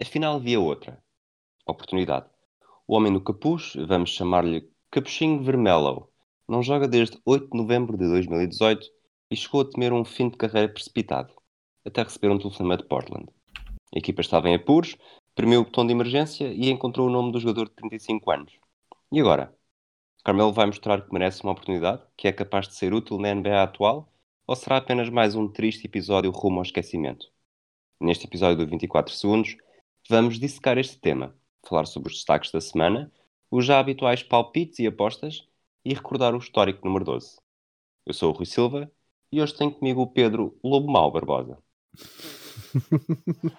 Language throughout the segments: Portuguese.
Afinal, havia outra oportunidade. O homem do capuz, vamos chamar-lhe Capuchinho Vermelho, não joga desde 8 de novembro de 2018 e chegou a temer um fim de carreira precipitado, até receber um telefonema de Portland. A equipa estava em apuros, premiu o botão de emergência e encontrou o nome do jogador de 35 anos. E agora? Carmelo vai mostrar que merece uma oportunidade, que é capaz de ser útil na NBA atual, ou será apenas mais um triste episódio rumo ao esquecimento? Neste episódio do 24 Segundos, vamos dissecar este tema, falar sobre os destaques da semana, os já habituais palpites e apostas e recordar o histórico número 12. Eu sou o Rui Silva e hoje tenho comigo o Pedro Lobo Mau Barbosa.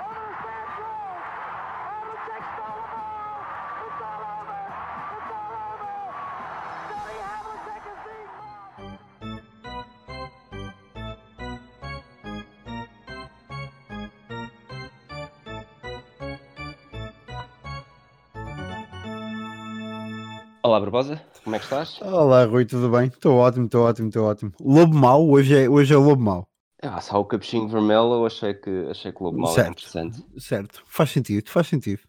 Olá, Barbosa, como é que estás? Olá, Rui, tudo bem? Estou ótimo, estou ótimo, estou ótimo. Lobo mau, hoje é, hoje é lobo mau. Ah, só o capuchinho vermelho, eu achei que, achei que o lobo mau era interessante. Certo, faz sentido, faz sentido.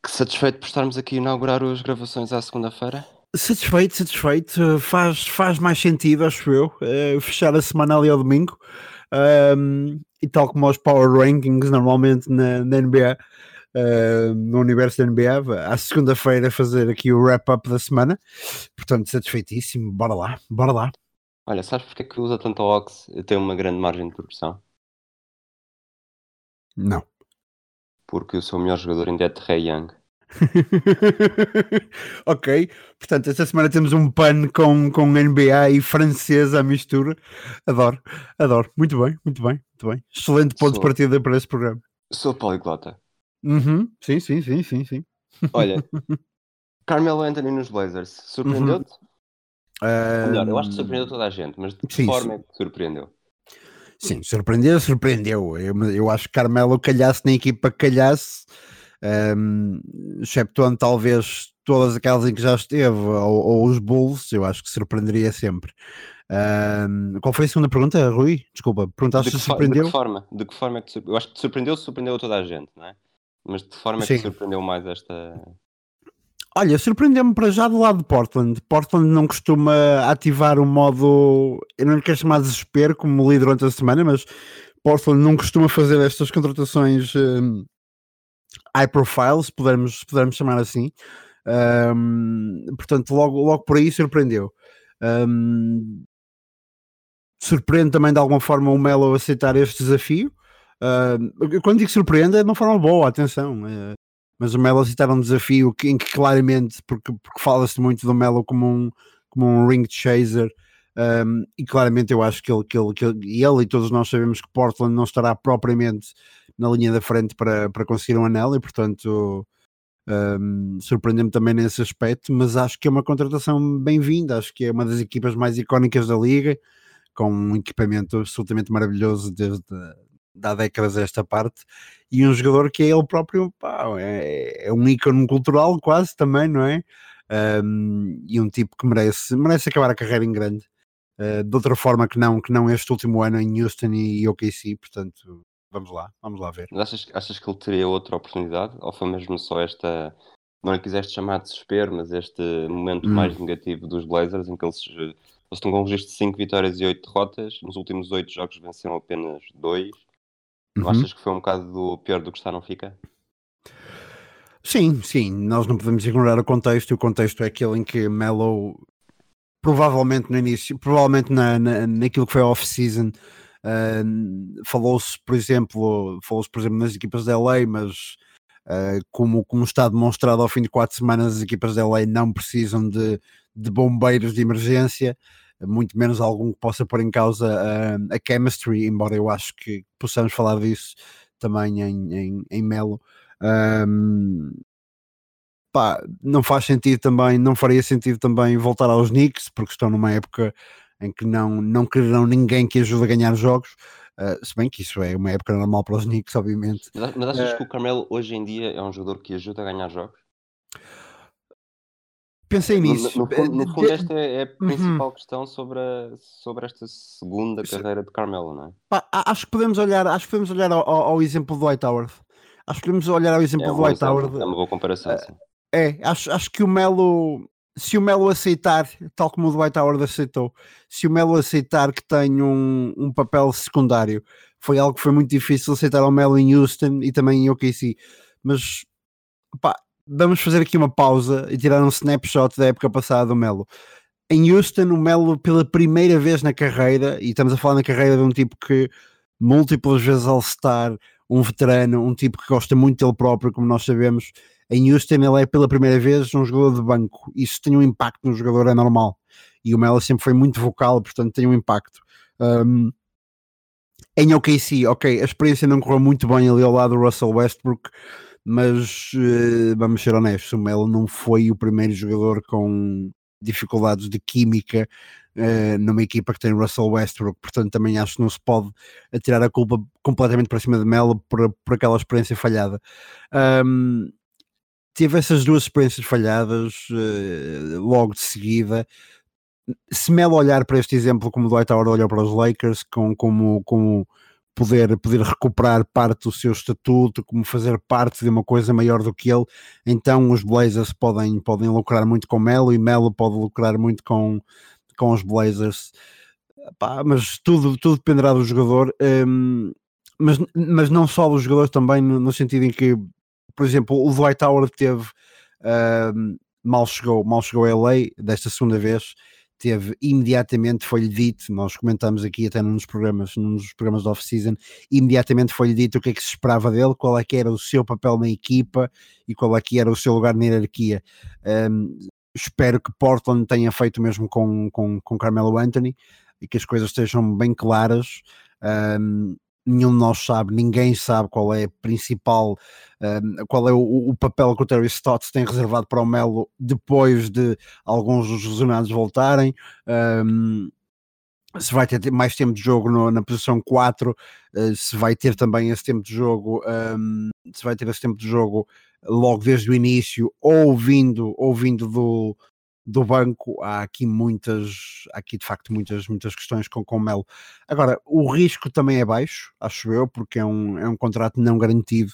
Que satisfeito por estarmos aqui a inaugurar as gravações à segunda-feira. Satisfeito, satisfeito. Faz, faz mais sentido, acho eu, é, fechar a semana ali ao domingo. Um, e tal como os Power Rankings normalmente na, na NBA, uh, no universo da NBA, à segunda-feira fazer aqui o wrap-up da semana. Portanto, satisfeitíssimo. Bora lá, bora lá. Olha, sabes porque é que usa tanto Ox e tem uma grande margem de progressão? Não. Porque o seu melhor jogador ainda é Trey Young. ok, portanto, esta semana temos um pan com, com NBA e francesa à mistura. Adoro, adoro. Muito bem, muito bem, muito bem. Excelente ponto sou, de partida para esse programa. Sou poliglota. Uhum. Sim, sim, sim, sim, sim. Olha, Carmelo Anthony nos Blazers, surpreendeu-te? Uhum. Melhor, eu acho que surpreendeu toda a gente, mas de que sim, forma é que surpreendeu? Sim, surpreendeu, surpreendeu. Eu, eu acho que Carmelo calhasse na equipa calhasse, um, exceptuando talvez todas aquelas em que já esteve, ou, ou os Bulls, eu acho que surpreenderia sempre. Um, qual foi a segunda pergunta, Rui? Desculpa, perguntaste se surpreendeu? De que forma? De que forma é que Eu acho que te surpreendeu, surpreendeu toda a gente, não é? Mas de forma é que surpreendeu mais esta. Olha, surpreendeu-me para já do lado de Portland. Portland não costuma ativar o modo. Eu não quero chamar de desespero, como li durante a semana, mas Portland não costuma fazer estas contratações um, high profile, se pudermos, se pudermos chamar assim. Um, portanto, logo, logo por aí surpreendeu. Um, surpreende também de alguma forma o Melo aceitar este desafio. Uh, quando digo surpreende é de uma forma boa, atenção. Uh, mas o Melo aceitar um desafio que, em que claramente, porque, porque fala-se muito do Melo como um, como um ring chaser, um, e claramente eu acho que ele, que, ele, que ele, ele e todos nós sabemos que Portland não estará propriamente na linha da frente para, para conseguir um anel, e portanto um, surpreende-me também nesse aspecto, mas acho que é uma contratação bem-vinda, acho que é uma das equipas mais icónicas da liga, com um equipamento absolutamente maravilhoso desde há décadas esta parte, e um jogador que é ele próprio, pá, é, é um ícone cultural quase também, não é? Um, e um tipo que merece, merece acabar a carreira em grande, uh, de outra forma que não, que não este último ano em Houston e, OKC, portanto, vamos lá, vamos lá ver. Mas achas, achas que ele teria outra oportunidade, ou foi mesmo só esta, não lhe quiseste chamar de desespero, mas este momento hum. mais negativo dos Blazers, em que eles, eles estão com um registro de 5 vitórias e 8 derrotas, nos últimos 8 jogos venceram apenas 2, Uhum. Achas que foi um bocado do pior do que está, não fica? Sim, sim, nós não podemos ignorar o contexto, e o contexto é aquele em que Melo provavelmente no início, provavelmente na, na, naquilo que foi off-season, uh, falou-se, por exemplo, falou-se, por exemplo, nas equipas da LA, mas uh, como, como está demonstrado ao fim de quatro semanas, as equipas da LA não precisam de, de bombeiros de emergência, muito menos algum que possa pôr em causa uh, a chemistry, embora eu acho que possamos falar disso também em, em, em Melo. Um, pá, não faz sentido também, não faria sentido também voltar aos Knicks, porque estão numa época em que não, não quererão ninguém que ajude a ganhar jogos. Uh, se bem que isso é uma época normal para os Knicks, obviamente. Mas, mas achas uh, que o Carmelo hoje em dia é um jogador que ajuda a ganhar jogos? Pensei nisso. No, no, fundo, no fundo, esta é, a uhum. principal uhum. questão sobre, a, sobre esta segunda carreira de Carmelo, não é? Pá, acho que podemos olhar, acho que podemos olhar ao, ao, exemplo do White Howard. Acho que podemos olhar ao exemplo é do White Howard. É uma boa comparação, sim. É, acho, acho que o Melo, se o Melo aceitar, tal como o Dwight Howard aceitou, se o Melo aceitar que tem um, um papel secundário, foi algo que foi muito difícil aceitar ao Melo em Houston e também em OKC. Mas pá, vamos fazer aqui uma pausa e tirar um snapshot da época passada do Melo. Em Houston, o Melo, pela primeira vez na carreira, e estamos a falar na carreira de um tipo que múltiplas vezes All-Star, um veterano, um tipo que gosta muito dele próprio, como nós sabemos. Em Houston, ele é pela primeira vez um jogador de banco. Isso tem um impacto no jogador, é normal. E o Melo sempre foi muito vocal, portanto tem um impacto. Um, em OKC, ok, a experiência não correu muito bem ali ao lado do Russell Westbrook, mas uh, vamos ser honestos, o Melo não foi o primeiro jogador com dificuldades de química uh, numa equipa que tem Russell Westbrook, portanto também acho que não se pode atirar a culpa completamente para cima de Melo por, por aquela experiência falhada. Um, essas duas experiências falhadas uh, logo de seguida. Se Melo olhar para este exemplo como Dwight Howard olhou para os Lakers, com, como, como poder, poder recuperar parte do seu estatuto, como fazer parte de uma coisa maior do que ele, então os Blazers podem, podem lucrar muito com Melo e Melo pode lucrar muito com, com os Blazers. Pá, mas tudo, tudo dependerá do jogador, um, mas, mas não só do jogador também, no, no, sentido em que, por exemplo, o Dwight Howard teve um, mal chegou, mal chegou a LA desta segunda vez teve imediatamente foi-lhe dito, nós comentamos aqui até nos programas, nos programas de off-season, imediatamente foi-lhe dito o que é que se esperava dele, qual é que era o seu papel na equipa e qual é que era o seu lugar na hierarquia. Um, espero que Portland tenha feito o mesmo com, com, com Carmelo Anthony e que as coisas estejam bem claras. Um, nenhum de nós sabe, ninguém sabe qual é a principal, um, qual é o, o, papel que o Terry Stotts tem reservado para o Melo depois de alguns dos lesionados voltarem. Um, se vai ter mais tempo de jogo no, na posição 4, uh, eh, se vai ter também esse tempo de jogo, um, se vai ter esse tempo de jogo logo desde o início, ou vindo, ou vindo do, do banco, há aqui muitas, há aqui de facto muitas, muitas questões com, com o Melo. Agora, o risco também é baixo, acho eu, porque é um, é um contrato não garantido,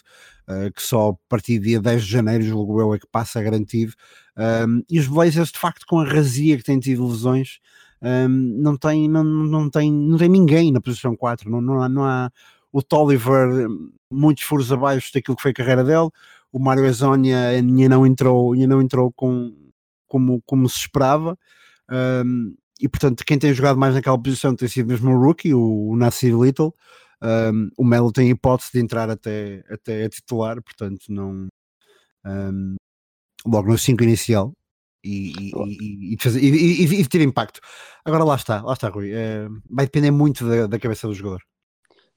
uh, que só a partir do dia 10 de janeiro, julgo eu, é que passa garantido. Um, e os Blazers, de facto, com a razia que têm tido lesões, um, não, tem, não, não, tem, não tem ninguém na posição 4, não, não, há, não há o Tolliver muitos furos abaixo daquilo que foi a carreira dele, o Mário Ezonia ainda não entrou, ainda não entrou com como, como se esperava. Um, e portanto, quem tem jogado mais naquela posição tem sido mesmo o rookie, o, o Nasir Little. Um, o Melo tem hipótese de entrar até, até a titular, portanto, não um, logo no 5 inicial e, e, e, e, e, ter impacto. Agora lá está, lá está, Rui. É, vai depender muito da, da, cabeça do jogador.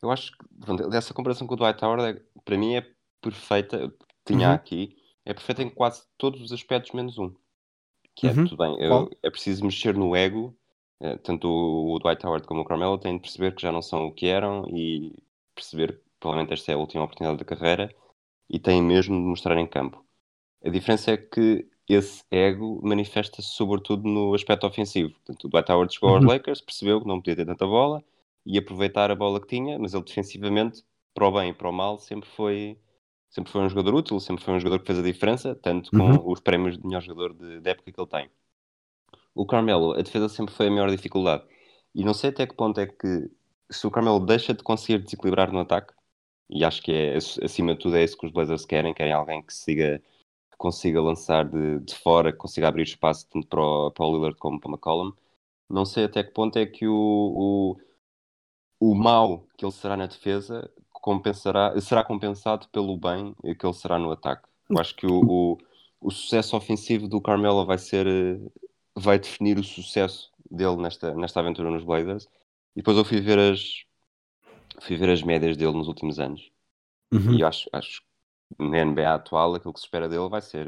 Eu acho que pronto, dessa comparação com o Dwight Howard, é, para mim é perfeita. Tinha uhum. aqui, é perfeita em quase todos os aspectos, menos um que é uhum. tudo bem, eu, é preciso mexer no ego, eh, tanto o, Dwight Howard como o Carmelo têm de perceber que já não são o que eram e perceber que provavelmente esta é a última oportunidade da carreira e têm mesmo de mostrar em campo. A diferença é que esse ego manifesta-se sobretudo no aspecto ofensivo. Portanto, o Dwight Howard chegou uhum. aos Lakers, percebeu que não podia ter tanta bola e aproveitar a bola que tinha, mas ele defensivamente, para o bem e para o mal, sempre foi sempre foi um jogador útil, sempre foi um jogador que fez a diferença, tanto com uhum. os prémios de melhor jogador de, de, época que ele tem. O Carmelo, a defesa sempre foi a maior dificuldade. E não sei até que ponto é que, se o Carmelo deixa de conseguir desequilibrar no ataque, e acho que é, acima de tudo é isso que os Blazers querem, querem alguém que, siga, que consiga lançar de, de fora, que consiga abrir espaço tanto para o, para o Lillard como para o McCollum. Não sei até que ponto é que o, o, o mal que ele será na defesa compensará, será compensado pelo bem que ele será no ataque. Eu acho que o, o, o sucesso ofensivo do Carmelo vai ser vai definir o sucesso dele nesta, nesta aventura nos Blazers. E depois eu fui ver as fui ver as médias dele nos últimos anos. Uhum. E acho, acho que na NBA atual aquilo que se espera dele vai ser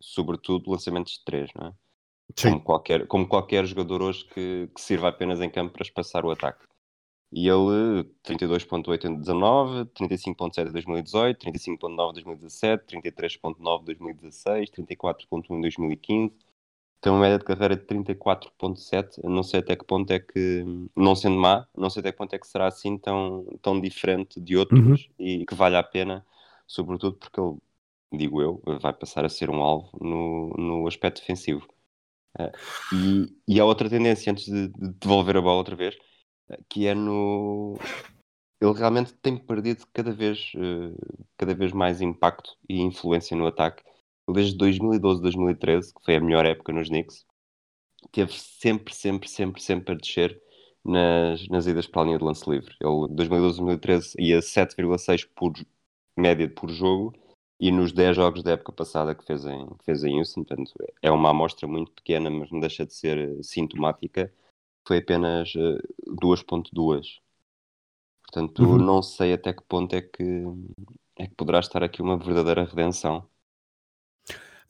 sobretudo lançamentos de três, não é? Sim. Como qualquer, como qualquer jogador hoje que, que sirva apenas em campo para espaçar o ataque. E ele 32.8 em 19, 35.7 em 2018, 35.9 em 2017, 33.9 em 2016, 34.1 em 2015. Tem uma média de carreira de 34.7. Não sei até que ponto é que, não sendo má, não sei até que ponto é que será assim tão, tão diferente de outros uhum. e que vale a pena, sobretudo porque ele, digo eu, vai passar a ser um alvo no, no aspecto defensivo. Uh, e, e há outra tendência, antes de, de devolver a bola outra vez, que é no. Ele realmente tem perdido cada vez, uh, cada vez mais impacto e influência no ataque. Desde 2012, 2013, que foi a melhor época nos Knicks, teve sempre, sempre, sempre, sempre a descer nas, nas idas para a linha de lance livre. Ele, 2012, 2013, ia 7,6 por média por jogo e nos 10 jogos da época passada que fez em, que fez em Houston, portanto, é uma amostra muito pequena, mas não deixa de ser eh, sintomática foi apenas uh, eh, 2.2. Portanto, uhum. não sei até que ponto é que, é que poderá estar aqui uma verdadeira redenção.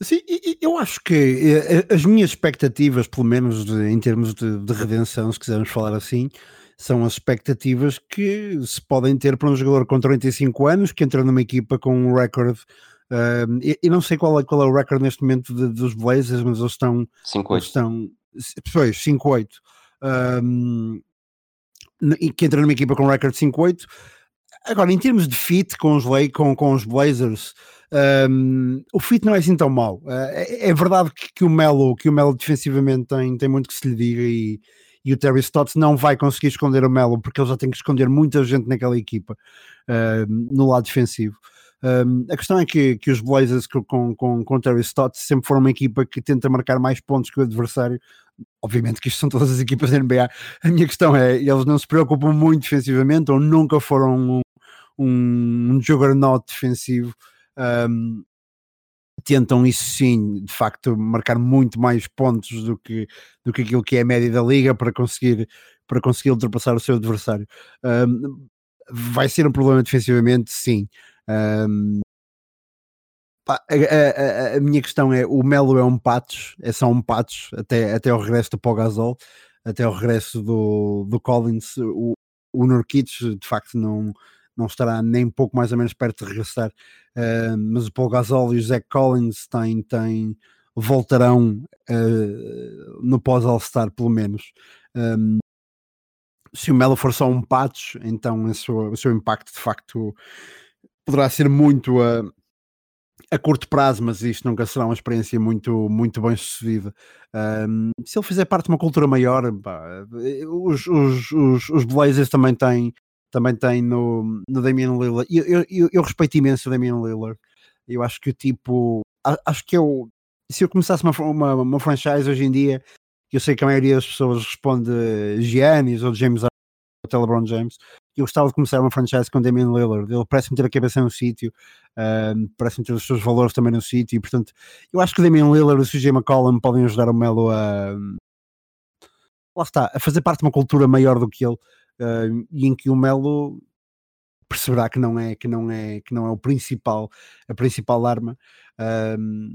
Sim, eu acho que eh, as minhas expectativas, pelo menos de, em termos de, de, redenção, se quisermos falar assim, são as expectativas que se podem ter para um jogador com 35 anos que entra numa equipa com um recorde. Uh, e, não sei qual é, qual é o recorde neste momento de, dos Blazers, mas eles estão. 5-8. Estão, pois, 5-8 um, que entra numa equipa com recorde 5-8. Agora, em termos de fit com os, com, com os Blazers, um, o fit não é assim tão mau. Uh, é, é, verdade que, que, o Melo, que o Melo defensivamente tem, tem muito que se lhe diga e, e o Terry Stotts não vai conseguir esconder o Melo porque ele já tem que esconder muita gente naquela equipa uh, no lado defensivo. Um, a questão é que, que os Blazers com, com, com Terry Stotts sempre foram uma equipa que tenta marcar mais pontos que o adversário obviamente que isto são todas as equipas da NBA. A minha questão é, eles não se preocupam muito defensivamente ou nunca foram um, um, um juggernaut defensivo. Um, tentam isso sim, de facto, marcar muito mais pontos do que, do que aquilo que é a média da liga para conseguir, para conseguir ultrapassar o seu adversário. Um, vai ser um problema defensivamente, sim. Um, a, a, a, minha questão é: o Melo é um patos, é só um patos até, até o regresso do Pogazol, até o regresso do, do Collins. O, o Nurkic, de facto, não, não estará nem pouco mais ou menos perto de regressar. Uh, mas o Paul Gasol e o Zach Collins têm, têm, voltarão uh, no pós-All-Star, pelo menos. Um, se o Melo for só um patos, então o seu, impacto de facto poderá ser muito. Uh, a curto prazo, mas isto nunca será uma experiência muito, muito bem sucedida. Um, se ele fizer parte de uma cultura maior, pá, os, os, os, os, Blazers também têm, também têm no, no Damian Lillard. Eu, eu, eu, respeito imenso o Damian Lillard. Eu acho que o tipo, acho que eu, se eu começasse uma, uma, uma franchise hoje em dia, eu sei que a maioria das pessoas responde Giannis ou James ou LeBron James, eu gostava de começar uma franchise com Damian Lillard. Ele parece-me ter a cabeça no sítio, uh, parece-me ter os seus valores também no sítio, e portanto, eu acho que Damian Lillard e o CJ McCollum podem ajudar o Melo a. Lá está, a fazer parte de uma cultura maior do que ele, e em que o Melo perceberá que não é que não é que não é o principal a principal arma uh,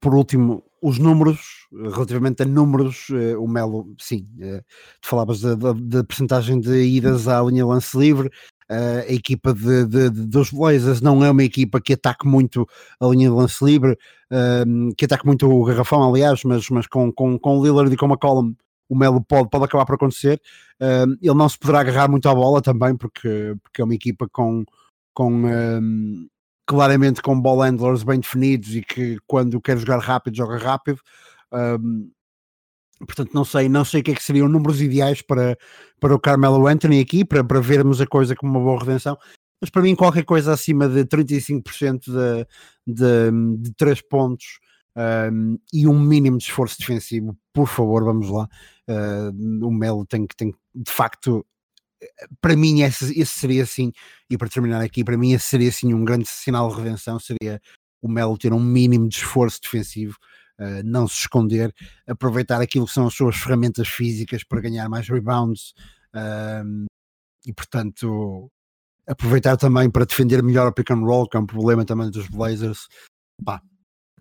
por último, os números, relativamente a números, uh, o Melo, sim, uh, tu falavas da, da, da percentagem de idas à linha lance livre, uh, a equipa de, de, de, dos Blazers não é uma equipa que ataque muito a linha de lance livre, ehm, que ataque muito o garrafão, aliás, mas, mas com, com, com o Lillard e com McCollum, o Melo pode, pode acabar por acontecer. Ehm, ele não se poderá agarrar muito à bola também, porque, porque é uma equipa com, com ehm, claramente com ball handlers bem definidos e que quando quer jogar rápido, joga rápido. Um, portanto, não sei, não sei o que é que seriam números ideais para, para o Carmelo Anthony aqui, para, para vermos a coisa como uma boa redenção. Mas para mim, qualquer coisa acima de 35% de, de, de 3 pontos um, e um mínimo de esforço defensivo, por favor, vamos lá. Uh, o Melo tem que, tem de facto, para mim esse, esse, seria assim, e para terminar aqui, para mim esse seria assim um grande sinal de redenção, seria o Melo ter um mínimo de esforço defensivo, uh, não se esconder, aproveitar aquilo que são as suas ferramentas físicas para ganhar mais rebounds uh, e portanto aproveitar também para defender melhor o pick and roll, que é um problema também dos Blazers. Pá,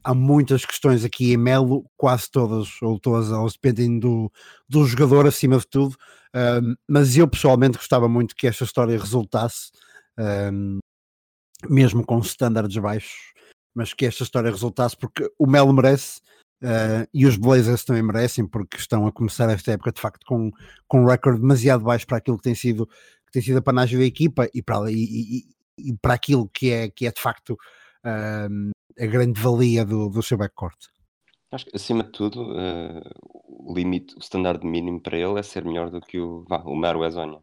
há muitas questões aqui em Melo, quase todas, ou todas elas dependem do, do jogador acima de tudo, um, mas eu pessoalmente gostava muito que esta história resultasse, um, mesmo com standards baixos, mas que esta história resultasse porque o Melo merece. Uh, e os Blazers também merecem porque estão a começar esta época de facto com, com um recorde demasiado baixo para aquilo que tem sido que tem sido a panagem da equipa e para, e, e, e para aquilo que é, que é de facto a grande valia do, do seu backcourt. Acho que, acima de tudo, uh, o limite, o standard mínimo para ele é ser melhor do que o, vá, o Mero Ezonia.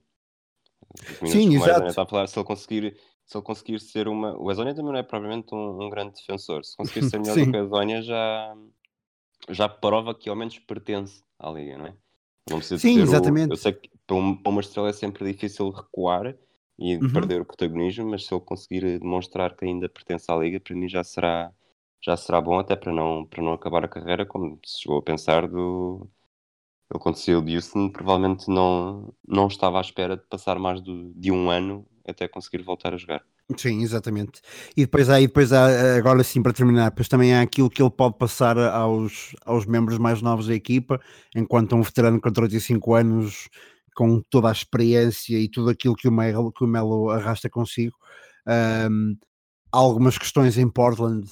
Sim, exato. Está a falar, se ele conseguir se ele conseguir ser uma. O Ezonia também não é propriamente um, um grande defensor. Se conseguir ser melhor do que o Ezonia, já, já prova que ao menos pertence à liga, não é? Não precisa Sim, exatamente. O, eu sei que para uma estrela é sempre difícil recuar e uhum. perder o protagonismo, mas se ele conseguir demonstrar que ainda pertence à liga, para mim já será, já será bom até para não, para não acabar a carreira, como se chegou a pensar do. Ele quando saiu de Houston provavelmente não, não estava à espera de passar mais do, de um ano até conseguir voltar a jogar. Sim, exatamente. E depois há, e depois há, agora sim, para terminar, depois também há aquilo que ele pode passar aos, aos membros mais novos da equipa, enquanto um veterano com 35 anos, com toda a experiência e tudo aquilo que o Melo, que o Melo arrasta consigo. Um, algumas questões em Portland,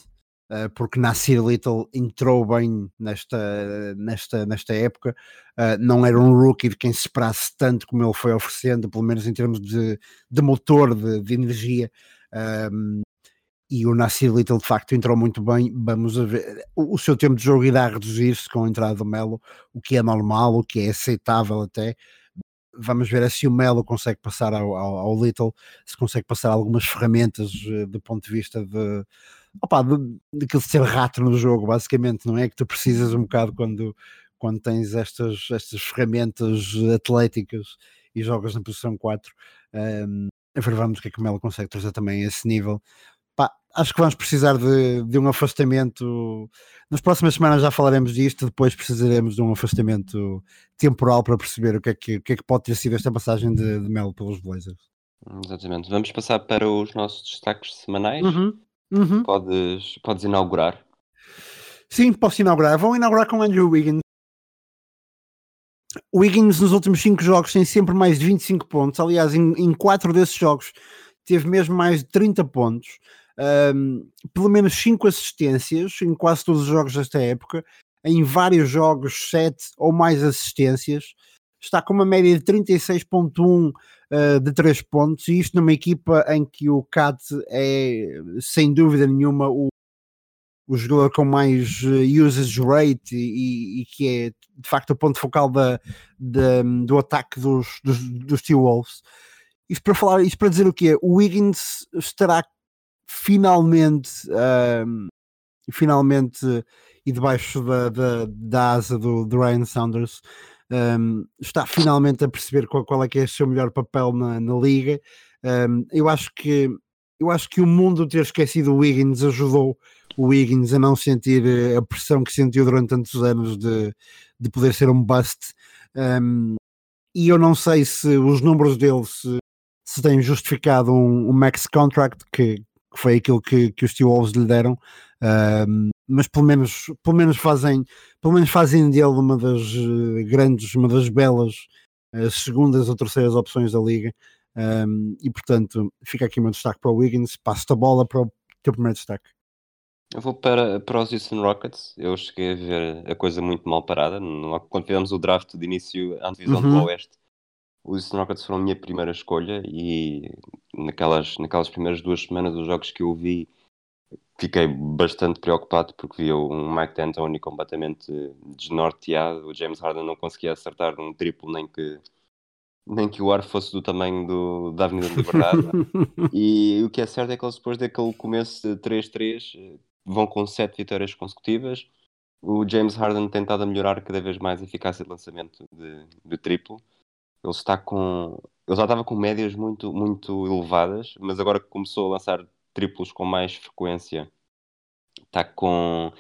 uh, porque Nasir Little entrou bem nesta, nesta, nesta época, uh, não era um rookie de quem se esperasse tanto como ele foi oferecendo, pelo menos em termos de, de motor, de, de energia. Um, e o Nasir Little de facto entrou muito bem. Vamos ver, o, o seu tempo de jogo irá reduzir-se com a entrada do Melo, o que é normal, o que é aceitável até. Vamos ver se o Melo consegue passar ao, ao, ao Little, se consegue passar algumas ferramentas uh, do ponto de vista de, opa, de, de ser rato no jogo, basicamente, não é? Que tu precisas um bocado quando, quando tens estas, estas ferramentas atléticas e jogas na posição 4. Um, a ver, vamos o que é que o Melo consegue trazer também a esse nível. Acho que vamos precisar de, de um afastamento. Nas próximas semanas já falaremos disto, depois precisaremos de um afastamento temporal para perceber o que é que, o que, é que pode ter sido esta passagem de, de Melo pelos Blazers. Exatamente. Vamos passar para os nossos destaques semanais. Uhum. Uhum. Podes, podes inaugurar. Sim, posso inaugurar. Vão inaugurar com Andrew Wiggins. O Wiggins nos últimos 5 jogos tem sempre mais de 25 pontos. Aliás, em 4 desses jogos teve mesmo mais de 30 pontos. Um, pelo menos 5 assistências em quase todos os jogos desta época. Em vários jogos, 7 ou mais assistências. Está com uma média de 36,1 uh, de 3 pontos, e isto numa equipa em que o Cat é, sem dúvida nenhuma, o, o jogador com mais uh, usage rate e, e, que é de facto o ponto focal da, da do ataque dos, dos, dos T-Wolves. Isto para falar, isto para dizer o que é, o Wiggins estará finalmente, uh, finalmente e debaixo da, da, da asa do, do Ryan Saunders um, está finalmente a perceber qual, qual, é que é o seu melhor papel na, na liga. Um, eu acho que eu acho que o mundo ter esquecido o Wiggins ajudou o Wiggins a não sentir eh, a pressão que sentiu durante tantos anos de, de poder ser um bust. Um, e eu não sei se os números dele se, se têm justificado um, um max contract, que, que, foi aquilo que, que os T-Wolves lhe deram, um, mas pelo menos, pelo menos fazem pelo menos fazem dele uma das uh, grandes, uma das belas uh, segundas ou terceiras opções da liga um, e portanto fica aqui o meu destaque para o Wiggins, passo a bola para o teu primeiro destaque. Eu vou para, para os Houston Rockets. Eu cheguei a ver a coisa muito mal parada. Quando fizemos o draft de início à divisão uhum. do Oeste, os Houston Rockets foram a minha primeira escolha. E naquelas, naquelas primeiras duas semanas, os jogos que eu vi, fiquei bastante preocupado porque via um Mike D'Antoni completamente desnorteado. O James Harden não conseguia acertar um triplo nem que nem que o ar fosse do tamanho do, da Avenida de Liberdade. e o que é certo é que eles depois daquele começo de 3-3 vão com 7 vitórias consecutivas. O James Harden tem tentado a melhorar cada vez mais a eficácia de lançamento de, de triplo. Ele está com ele já estava com médias muito, muito elevadas, mas agora que começou a lançar triplos com mais frequência. Está com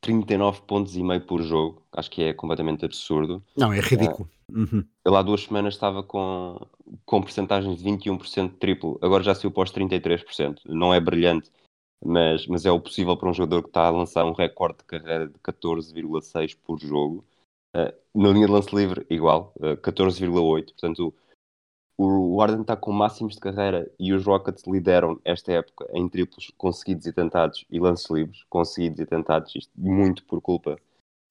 39 pontos e meio por jogo. Acho que é completamente absurdo. Não, é ridículo. Uh, uhum. Ele há duas semanas estava com, com percentagens de 21% de triplo. Agora já saiu para os 33%. Não é brilhante, mas, mas é o possível para um jogador que está a lançar um recorde de carreira de 14,6 por jogo. Uh, na linha de lance livre, igual, uh, 14,8. Portanto, o, o Arden está com máximos de carreira e os Rockets lideram esta época em triplos conseguidos e tentados e lances livres, conseguidos e tentados, isto muito por culpa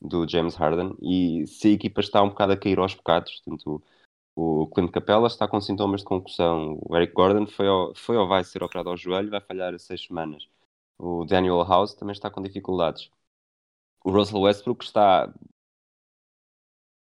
do James Harden. E se a equipa está um bocado a cair aos bocados, portanto, o Clint Capella está com sintomas de concussão. O Eric Gordon foi ou, foi ou vai ser operado ao joelho, vai falhar seis semanas. O Daniel House também está com dificuldades. O Russell Westbrook está.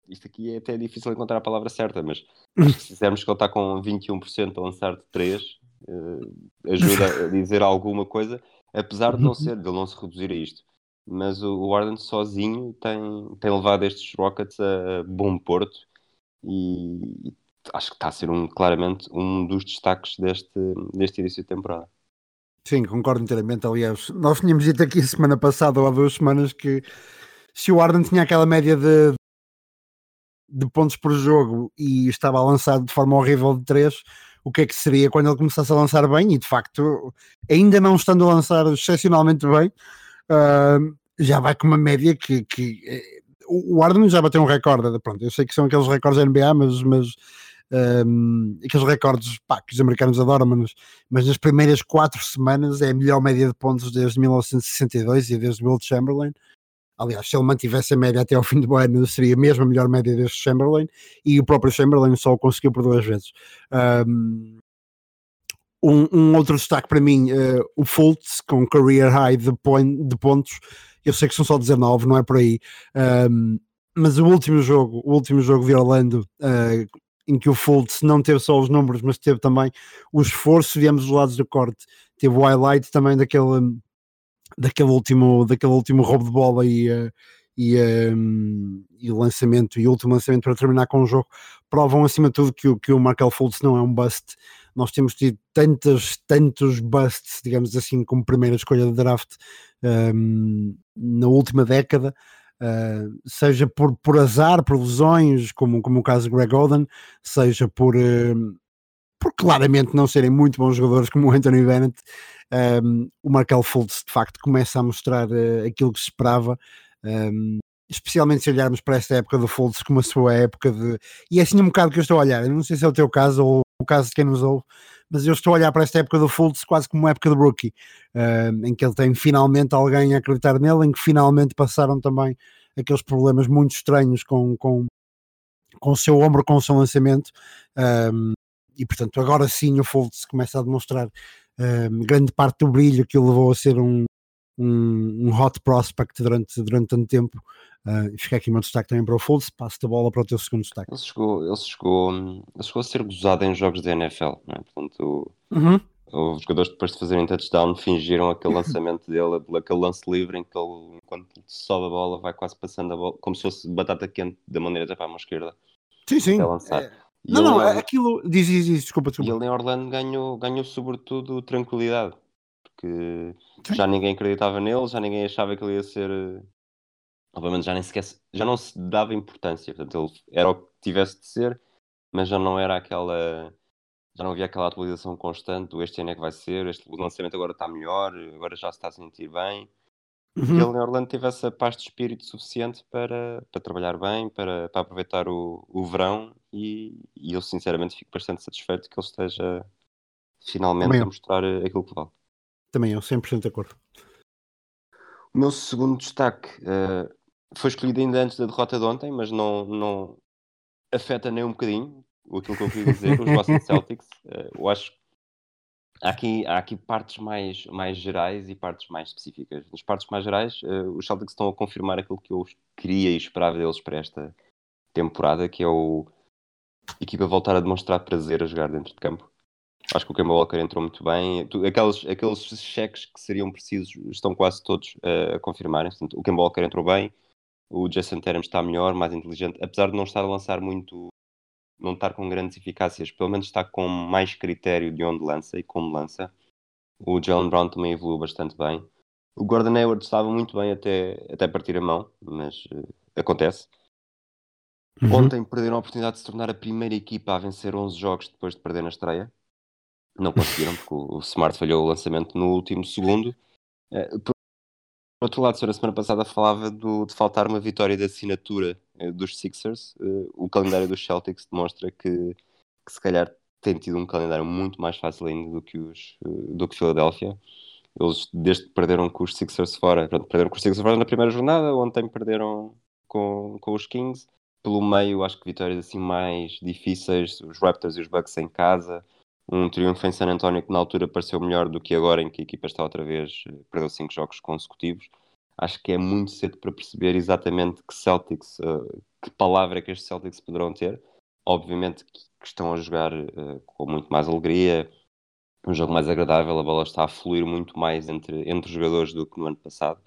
Isto aqui é até difícil encontrar a palavra certa, mas se dissermos que ele está com 21% a lançar de 3, uh, eh, ajuda a dizer alguma coisa, apesar de não ser, de ele não se reduzir a isto. Mas o, o Arden sozinho tem, tem levado estes Rockets a bom porto e acho que está a ser um, claramente um dos destaques deste, deste início de temporada. Sim, concordo inteiramente. Aliás, nós tínhamos dito aqui semana passada ou há duas semanas que se o Arden tinha aquela média de, de pontos por jogo e estava a lançar de forma horrível de 3, o que é que seria quando ele começasse a lançar bem? E de facto, ainda não estando a lançar excepcionalmente bem, uh, já vai com uma média que, que o Arden já bateu um recorde, pronto, eu sei que são aqueles recordes NBA, mas, mas um, aqueles recordes pá, que os americanos adoram, mas, mas nas primeiras quatro semanas é a melhor média de pontos desde 1962 e desde Will Chamberlain. Aliás, se ele mantivesse a média até ao fim do ano, seria mesmo a melhor média desde Chamberlain, e o próprio Chamberlain só o conseguiu por duas vezes. Um, um, outro destaque para mim, uh, o Fultz, com career high de, point, de pontos, eu sei que são só 19, não é por aí. Um, mas o último jogo, o último jogo de Orlando, uh, em que o Fultz não teve só os números, mas teve também o esforço de ambos os lados do corte. Teve o highlight também daquele, daquele, último, daquele último roubo de bola e, uh, e, um, e o lançamento e último lançamento para terminar com o jogo provam acima de tudo que o, que o Markel Fultz não é um bust. Nós temos tido tantos, tantos busts, digamos assim, como primeira escolha de draft um, na última década, uh, seja por, por azar, por lesões, como, como o caso de Greg Oden, seja por, uh, por claramente não serem muito bons jogadores como o Anthony Bennett, um, o Markel Fultz de facto começa a mostrar uh, aquilo que se esperava. Um, especialmente se olharmos para esta época do Fultz como a sua época de. E é assim um bocado que eu estou a olhar. Não sei se é o teu caso ou o caso de quem nos ouve, mas eu estou a olhar para esta época do Fultz quase como uma época de rookie, uh, em que ele tem finalmente alguém a acreditar nele, em que finalmente passaram também aqueles problemas muito estranhos com, com, com o seu ombro, com o seu lançamento. Um, e portanto, agora sim o Fultz começa a demonstrar um, grande parte do brilho que o levou a ser um, um, um hot prospect durante, durante tanto tempo. Uh, fica aqui o meu destaque também para o Fultz. Passo a bola para o teu segundo destaque. Ele chegou, ele chegou, ele chegou a ser gozado em jogos da NFL, não é? Portanto, uhum. os jogadores depois de fazerem touchdown fingiram aquele lançamento dele, aquele lance livre em que ele, quando sobe a bola, vai quase passando a bola, como se fosse batata quente da maneira para a mão esquerda. Sim, sim. lançar. É... Não, não, é aquilo. Diz, diz, diz, desculpa, desculpa. E ele em Orlando ganhou, ganhou sobretudo tranquilidade, porque sim. já ninguém acreditava nele, já ninguém achava que ele ia ser obviamente já nem sequer já não se dava importância, portanto ele era o que tivesse de ser, mas já não era aquela já não havia aquela atualização constante do este ano é que vai ser, este lançamento agora está melhor, agora já se está a sentir bem. Uhum. Ele em Orlando teve essa paz de espírito suficiente para, para trabalhar bem, para, para aproveitar o, o verão e, e eu sinceramente fico bastante satisfeito que ele esteja finalmente a mostrar aquilo que vale. Também eu, 100% de acordo. O meu segundo destaque uh, foi escolhido ainda antes da derrota de ontem, mas não, não afeta nem um bocadinho aquilo que eu queria dizer, os Boston Celtics. Uh, eu acho que há aqui, há aqui partes mais, mais gerais e partes mais específicas. Nas partes mais gerais, uh, os Celtics estão a confirmar aquilo que eu queria e esperava deles para esta temporada, que é o equipa voltar a demonstrar prazer a jogar dentro de campo. Acho que o Kemba Walker entrou muito bem. Aqueles, aqueles cheques que seriam precisos estão quase todos uh, a confirmarem. O Kemba Walker entrou bem, o Jason Terham está melhor, mais inteligente, apesar de não estar a lançar muito, não estar com grandes eficácias, pelo menos está com mais critério de onde lança e como lança. O Jalen Brown também evoluiu bastante bem. O Gordon Hayward estava muito bem até, até partir a mão, mas uh, acontece. Uhum. Ontem perderam a oportunidade de se tornar a primeira equipa a vencer 11 jogos depois de perder na estreia. Não conseguiram, porque o Smart falhou o lançamento no último segundo Uh, por outro lado, na semana passada falava do, de faltar uma vitória de assinatura uh, dos Sixers, uh, o calendário dos Celtics demonstra que, que se calhar tem tido um calendário muito mais fácil ainda do que os do que Filadélfia. Eles, desde que perderam com os Sixers fora, perderam com os Sixers fora na primeira jornada, ontem perderam com, com os Kings. Pelo meio, acho que vitórias assim mais difíceis, os Raptors e os Bucks em casa, um triunfo em San António que na altura pareceu melhor do que agora, em que a equipa está outra vez, perdeu cinco jogos consecutivos. Acho que é muito cedo para perceber exatamente que Celtics, uh, que palavra que estes Celtics poderão ter. Obviamente que, estão a jogar uh, com muito mais alegria, um jogo mais agradável, a bola está a fluir muito mais entre, entre os jogadores do que no ano passado.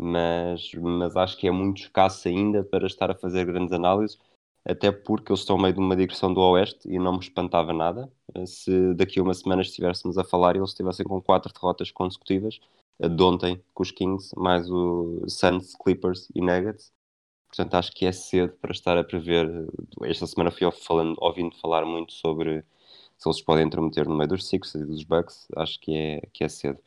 Mas, mas acho que é muito escasso ainda para estar a fazer grandes análises até porque eles estão meio de uma digressão do Oeste e não me espantava nada eh, se daqui a uma semana estivéssemos a falar e eles estivessem com quatro derrotas consecutivas, de ontem com os Kings, mais o Suns, Clippers e Nuggets. Portanto, acho que é cedo para estar a prever. Esta semana fui falando, ouvindo falar muito sobre se eles podem intrometer no meio dos Sixers e dos Bucks. Acho que é, que é cedo.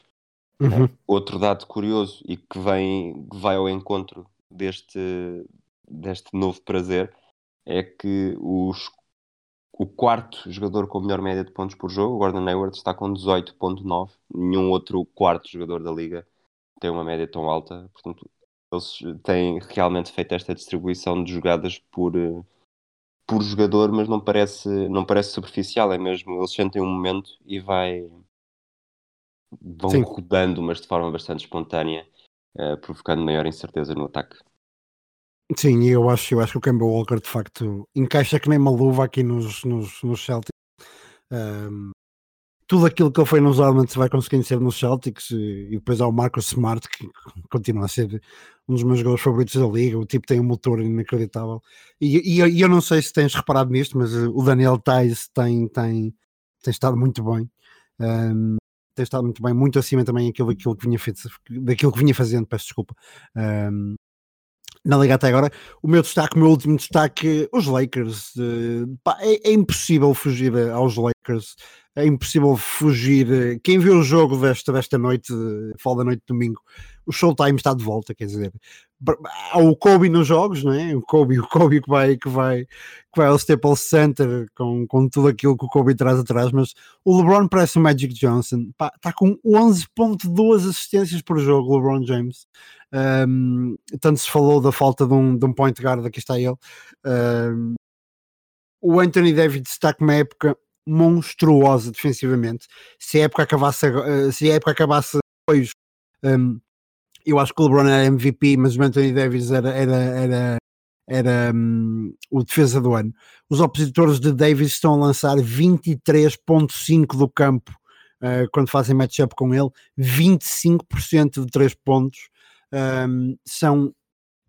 Uhum. Outro dado curioso e que vem, vai ao encontro deste, deste novo prazer é que os, o quarto jogador com a melhor média de pontos por jogo, Gordon Hayward, está com 18.9. Nenhum outro quarto jogador da liga tem uma média tão alta. Portanto, eles têm realmente feito esta distribuição de jogadas por, por jogador, mas não parece, não parece superficial. É mesmo, eles sentem um momento e vai vão Sim. rodando, mas de forma bastante espontânea, uh, provocando maior incerteza no ataque. Sim, eu acho, eu acho que o Kemba Walker de facto encaixa que nem uma luva aqui nos, nos, nos Celtics. Um, tudo aquilo que ele foi nos Hornets vai conseguindo ser nos Celtics e, e, depois há o Marcus Smart que continua a ser um dos meus jogadores favoritos da liga, o tipo tem um motor inacreditável e, e, e eu não sei se tens reparado nisto, mas o Daniel Tais tem, tem, tem estado muito bem um, tem estado muito bem, muito acima também daquilo, daquilo, que, vinha feito, daquilo que vinha fazendo, peço desculpa um, na Liga até agora. O meu destaque, o meu último destaque, os Lakers. Uh, pá, é, é, impossível fugir eh, aos Lakers. É impossível fugir. Quem viu o jogo desta, desta noite, fall da noite de domingo, o Showtime está de volta, quer dizer, há o Kobe nos jogos, não é? O Kobe, o Kobe que vai, que vai, que vai ao Staples Center com, com tudo aquilo que o Kobe traz atrás, mas o LeBron parece o Magic Johnson, pá, está com 11.2 assistências por jogo, o LeBron James. Um, tanto se falou da falta de um, de um point guard, aqui está ele. Um, o Anthony Davis está com uma época monstruosa defensivamente. Se a época acabasse, se a época acabasse depois, um, eu acho que o LeBron era MVP, mas o Anthony Davis era, era, era, era um, o defesa do ano. Os opositores de Davis estão a lançar 23,5% do campo uh, quando fazem matchup com ele, 25% de 3 pontos. Um, são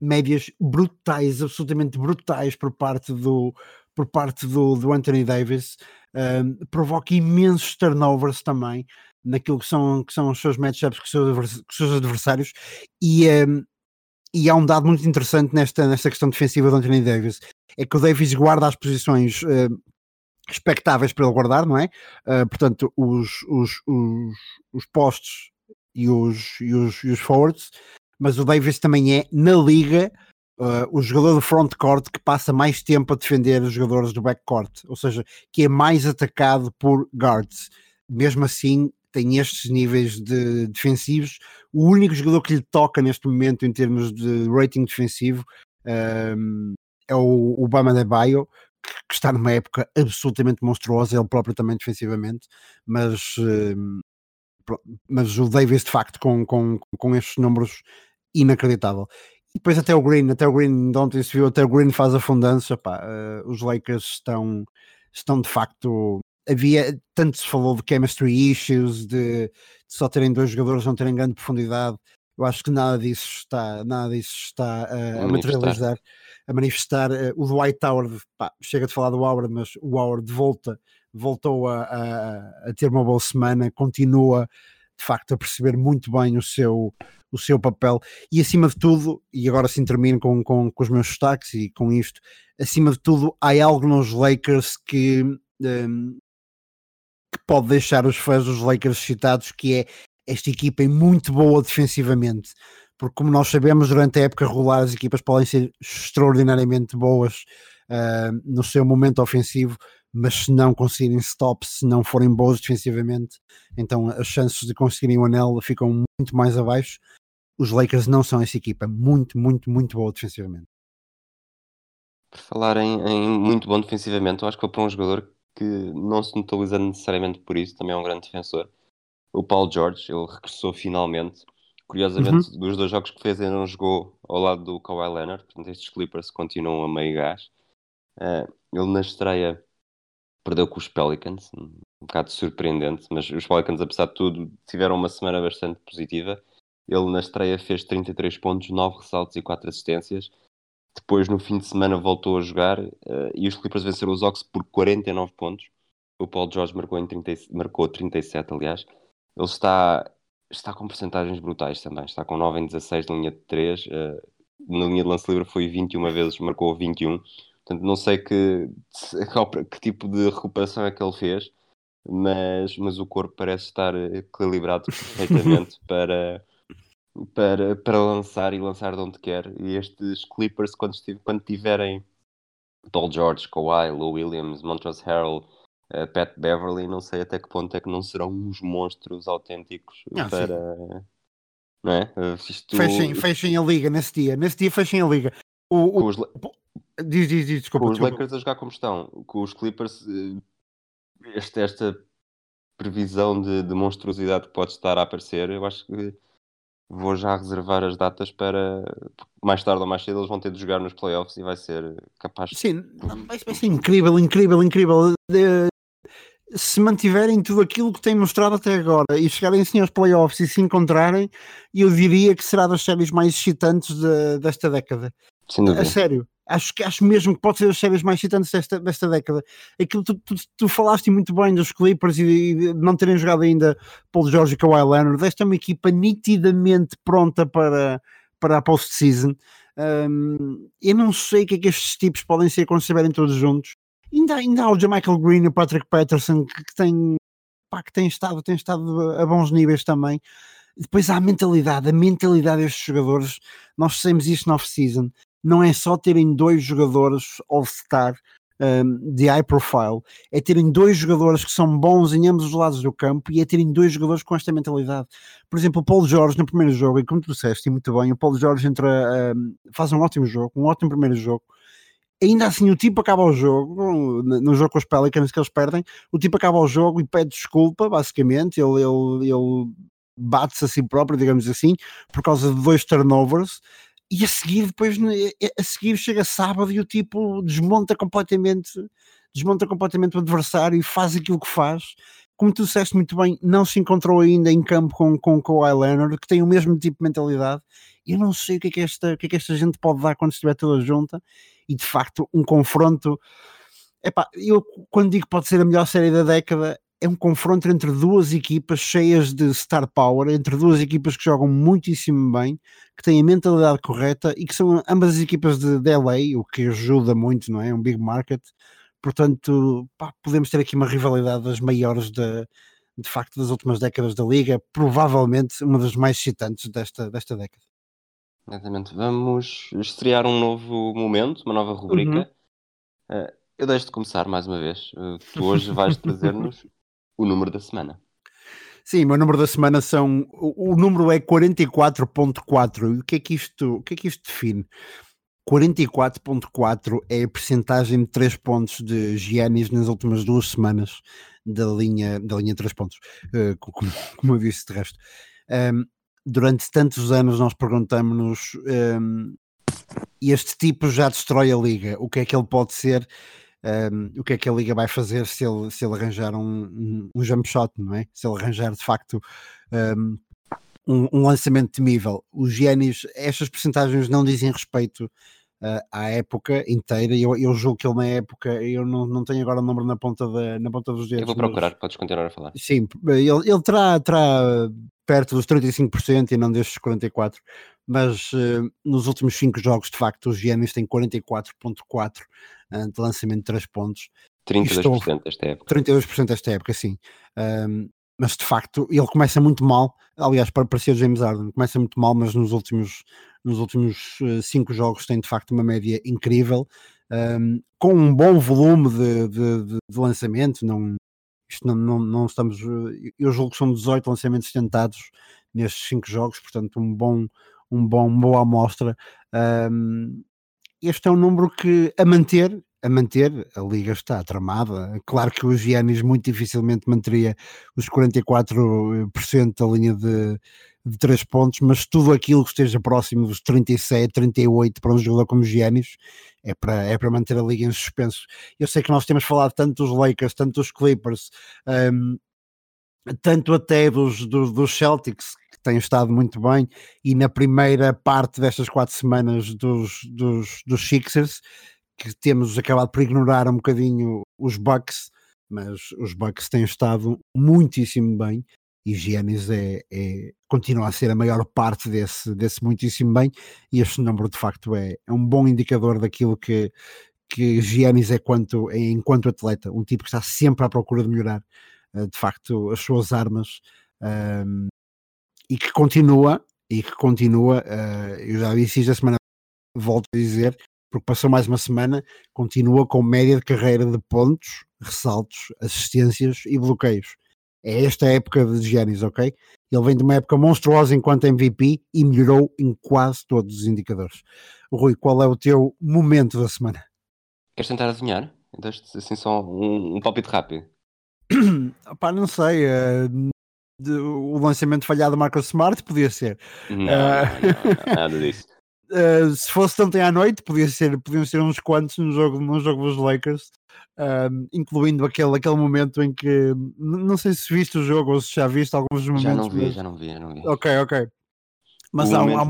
médias brutais, absolutamente brutais por parte do, por parte do, do Anthony Davis. Um, provoca imensos turnovers também naquilo que são, que são os seus matchups com os seus, adversários e, um, e há um dado muito interessante nesta, nesta questão defensiva do Anthony Davis é que o Davis guarda as posições expectáveis para ele guardar, não é? Uh, portanto, os, os, os, os postos e os, e, os, e os forwards, mas o Davis também é, na liga, uh, o jogador do frontcourt que passa mais tempo a defender os jogadores do backcourt, ou seja, que é mais atacado por guards. Mesmo assim, tem estes níveis de defensivos. O único jogador que lhe toca neste momento em termos de rating defensivo um, é o Obama de Baio, que está numa época absolutamente monstruosa, ele próprio também defensivamente, mas, um, mas o Davis de facto com, com, com estes números inacreditável. Depois até o Green, até o Green, de ontem se viu, até o Green faz a fundança, pá, uh, os Lakers estão, estão de facto havia, tanto se falou de chemistry issues, de, de, só terem dois jogadores não terem grande profundidade. Eu acho que nada disso está, nada disso está uh, a, materializar, a manifestar. Uh, o Dwight Howard, pá, chega de falar do Howard, mas o Howard volta, voltou a, a, a ter uma boa semana, continua de facto a perceber muito bem o seu, o seu papel e acima de tudo, e agora sim termino com, com, com os meus destaques e com isto, acima de tudo há algo nos Lakers que um, que pode deixar os fãs dos Lakers excitados, que é esta equipa é muito boa defensivamente, porque como nós sabemos, durante a época regular as equipas podem ser extraordinariamente boas uh, no seu momento ofensivo, mas se não conseguirem stop, se não forem boas defensivamente, então as chances de conseguirem o anel ficam muito mais abaixo. Os Lakers não são essa equipa, muito, muito, muito boa defensivamente. Por falar em, em muito bom defensivamente, eu acho que foi para um jogador que não se notabiliza necessariamente por isso, também é um grande defensor. O Paul George, ele regressou finalmente. Curiosamente, uhum. dos dois jogos que fez, ele não jogou ao lado do Kawhi Leonard, portanto, estes Clippers continuam a meio gás. Uh, ele na estreia perdeu com os Pelicans, um bocado surpreendente, mas os Pelicans, apesar de tudo, tiveram uma semana bastante positiva. Ele na estreia fez 33 pontos, 9 ressaltos e 4 assistências. Depois, no fim de semana, voltou a jogar uh, e os Clippers venceram os Ox por 49 pontos. O Paul George marcou, em 30, marcou 37, aliás. Ele está, está com porcentagens brutais também. Está com 9 em 16 na linha de 3. Uh, eh, na linha de lance livre foi 21 vezes, marcou 21. Portanto, não sei que, que tipo de recuperação é que ele fez, mas, mas o corpo parece estar equilibrado perfeitamente para, para, para lançar e lançar de onde quer. E estes Clippers, quando, estive, quando tiverem Paul George, Kawhi, Lou Williams, Montrezl Harrell, uh, Pat Beverly, não sei até que ponto é que não serão uns monstros autênticos não, para. Sim. Não é? Isto... Fechem, fechem a liga nesse dia. Nesse dia fechem a liga. O, o, os... Diz, diz, diz, desculpa. Com os Lakers a jogar como estão, com os Clippers, eh, esta, esta previsão de, de monstruosidade que pode estar a aparecer, eu acho que vou já reservar as datas para mais tarde ou mais cedo eles vão ter de jogar nos playoffs e vai ser capaz Sim, vai, vai ser incrível, incrível, incrível. Se mantiverem tudo aquilo que têm mostrado até agora e chegarem assim aos playoffs e se encontrarem, eu diria que será das séries mais excitantes de, desta década. A sério, acho, acho mesmo que pode ser as séries mais excitantes desta, desta década. Aquilo tu, tu, tu falaste muito bem dos Clippers e, e não terem jogado ainda Paul George e Kawhi Leonard. Esta é uma equipa nitidamente pronta para, para a post-season. Um, eu não sei o que é que estes tipos podem ser quando estiverem todos juntos. Ainda, ainda há o Michael Green e o Patrick Patterson que, que, que tem, estado, tem estado a bons níveis também. Depois há a mentalidade, a mentalidade destes jogadores. Nós sabemos isto na off-season não é só terem dois jogadores All-Star um, de high profile, é terem dois jogadores que são bons em ambos os lados do campo e é terem dois jogadores com esta mentalidade. Por exemplo, o Paulo Jorge no primeiro jogo, e como tu disseste, muito bem, o Paulo Jorge entra, um, faz um ótimo jogo, um ótimo primeiro jogo. Ainda assim, o tipo acaba o jogo, no jogo com os Pelicans que eles perdem, o tipo acaba o jogo e pede desculpa, basicamente. Ele, ele, ele bate-se a si próprio, digamos assim, por causa de dois turnovers e a seguir depois a seguir chega sábado e o tipo desmonta completamente desmonta completamente o adversário e faz aquilo que faz como tu disseste muito bem, não se encontrou ainda em campo com, com, com o Kawhi Leonard, que tem o mesmo tipo de mentalidade. Eu não sei o que, é que esta, o que é que esta gente pode dar quando estiver toda junta. E de facto, um confronto. Epá, eu quando digo que pode ser a melhor série da década, é um confronto entre duas equipas cheias de star power, entre duas equipas que jogam muitíssimo bem, que têm a mentalidade correta e que são ambas as equipas de, de LA, o que ajuda muito, não é? Um big market. Portanto, pá, podemos ter aqui uma rivalidade das maiores de, de facto das últimas décadas da liga, provavelmente uma das mais excitantes desta, desta década. Exatamente. Vamos estrear um novo momento, uma nova rubrica. Uhum. Uh, eu deixo de começar mais uma vez. Uh, tu hoje vais trazer-nos o número da semana. Sim, o meu número da semana são. O, o número é 44.4. O que é que isto, o que é que isto define? 44.4 é a percentagem de 3 pontos de Giannis nas últimas duas semanas da linha, da linha 3 pontos, uh, como, como, eu disse de resto. Um, durante tantos anos nós perguntamos-nos um, este tipo já destrói a liga, o que é que ele pode ser? Um, o que é que a Liga vai fazer se ele, se ele arranjar um, um jump shot, não é? Se ele arranjar de facto um, um, lançamento temível. Os Giannis, estas percentagens não dizem respeito uh, à época inteira. Eu, eu julgo que ele na época, eu não, não tenho agora o número na ponta, da, na ponta dos dedos. Eu vou procurar, mas, podes continuar a falar. Sim, ele, ele terá, terá perto dos 35% e não destes 44%, mas uh, nos últimos 5 jogos, de facto, os Giannis têm 44,4% uh, de lançamento de 3 pontos. 32% estou, desta época. 32% desta época, sim. Um, mas de facto ele começa muito mal. Aliás, para parecer James Harden, começa muito mal, mas nos últimos, nos últimos uh, cinco jogos tem de facto uma média incrível, um, com um bom volume de, de, de, lançamento. Não, isto não, não, não, estamos. Eu julgo que são 18 lançamentos tentados nestes cinco jogos, portanto, um bom, um bom, uma boa amostra. Um, este é um número que a manter a manter, a liga está tramada. Claro que o Giannis muito dificilmente manteria os 44% da linha de, de 3 pontos, mas tudo aquilo que esteja próximo dos 37, 38 para um jogador como Giannis é para, é para manter a liga em suspenso. Eu sei que nós temos falado tanto dos Lakers, tanto dos Clippers, um, tanto até dos, dos, dos Celtics, que têm estado muito bem, e na primeira parte destas quatro semanas dos, dos, dos Sixers, que temos acabado por ignorar um bocadinho os Bucks, mas os Bucks têm estado muitíssimo bem e Giannis é, é, continua a ser a maior parte desse, desse muitíssimo bem e este número de facto é, é um bom indicador daquilo que, que Giannis é, quanto, é enquanto atleta, um tipo que está sempre à procura de melhorar uh, de facto as suas armas um, e que continua e que continua, uh, eu já disse isto a semana volto a dizer, porque passou mais uma semana, continua com média de carreira de pontos, ressaltos, assistências e bloqueios. É esta a época de Giannis, ok? Ele vem de uma época monstruosa enquanto MVP e melhorou em quase todos os indicadores. Rui, qual é o teu momento da semana? Queres tentar adivinhar? Deste assim só um, um palpite rápido. Pá, não sei. Uh, de, o lançamento falhado do Marcus Smart podia ser. Não, uh... não, não, nada disso. Uh, se fosse ontem à noite, podia ser, podiam ser uns quantos no jogo, no jogo dos Lakers, uh, incluindo aquele, aquele momento em que não sei se viste o jogo ou se já viste alguns momentos. Já não vi, mas... já não vi, já não vi. Ok, ok. Mas há, um, há, há,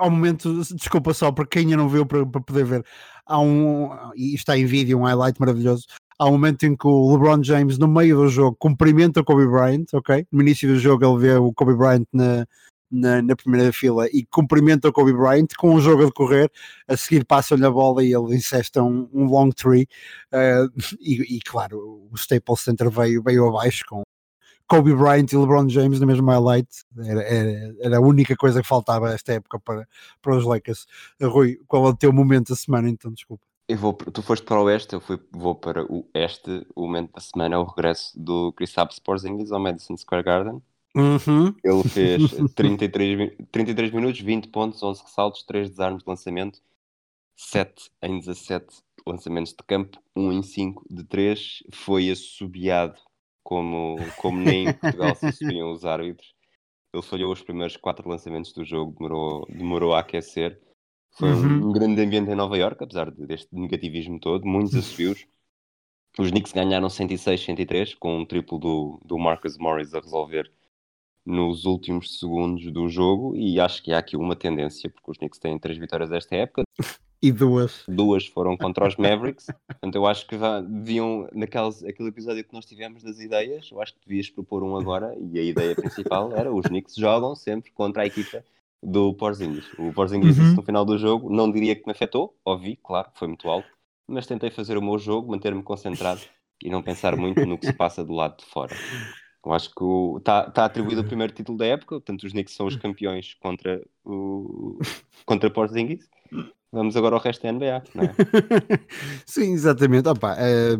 há, um, momento, desculpa só, para quem ainda não viu para, para poder ver, há um, e está em vídeo, um highlight maravilhoso. Há um momento em que o LeBron James, no meio do jogo, cumprimenta o Kobe Bryant, ok? No início do jogo, ele vê o Kobe Bryant na, na, na, primeira fila e cumprimenta o Kobe Bryant com o jogo a decorrer, a seguir passa-lhe a bola e ele incesta um, um long three uh, e, e, claro, o Staples Center veio, veio abaixo com Kobe Bryant e LeBron James no mesmo highlight, era, era, era, a única coisa que faltava esta época para, para os Lakers. Rui, qual é o teu momento da semana então, desculpa? Eu vou, tu foste para o oeste, eu fui, vou para o este. O momento da semana é o regresso do Kristaps Porzingis ao Madison Square Garden Uhum. Ele fez 33, 33 minutos, 20 pontos, 11 ressaltos, 3 desarmes de lançamento, 7 em 17 lançamentos de campo, 1 em 5 de 3. Foi assobiado como, como nem em Portugal se assobiam os árbitros. Ele falhou os primeiros 4 lançamentos do jogo, demorou, demorou a aquecer. Foi uhum. um grande ambiente em Nova York, apesar deste negativismo todo, muitos assobios. Os Knicks ganharam 106-103, com um triplo do, do Marcus Morris a resolver nos últimos segundos do jogo e acho que há aqui uma tendência, porque os Knicks têm três vitórias desta época. E duas. Duas foram contra os Mavericks. Portanto, eu acho que já deviam, naqueles, aquele episódio que nós tivemos das ideias, eu acho que devias propor um agora, e a ideia principal era os Knicks jogam sempre contra a equipa do Porzingis. O Porzingis uhum. no final do jogo, não diria que me afetou, ouvi, claro, foi muito alto, mas tentei fazer o meu jogo, manter-me concentrado e não pensar muito no que se passa do lado de fora. Eu acho que está tá atribuído o primeiro título da época, portanto os Knicks são os campeões contra o contra Porzingis. Vamos agora ao resto da NBA, não é? Sim, exatamente. Opa, é,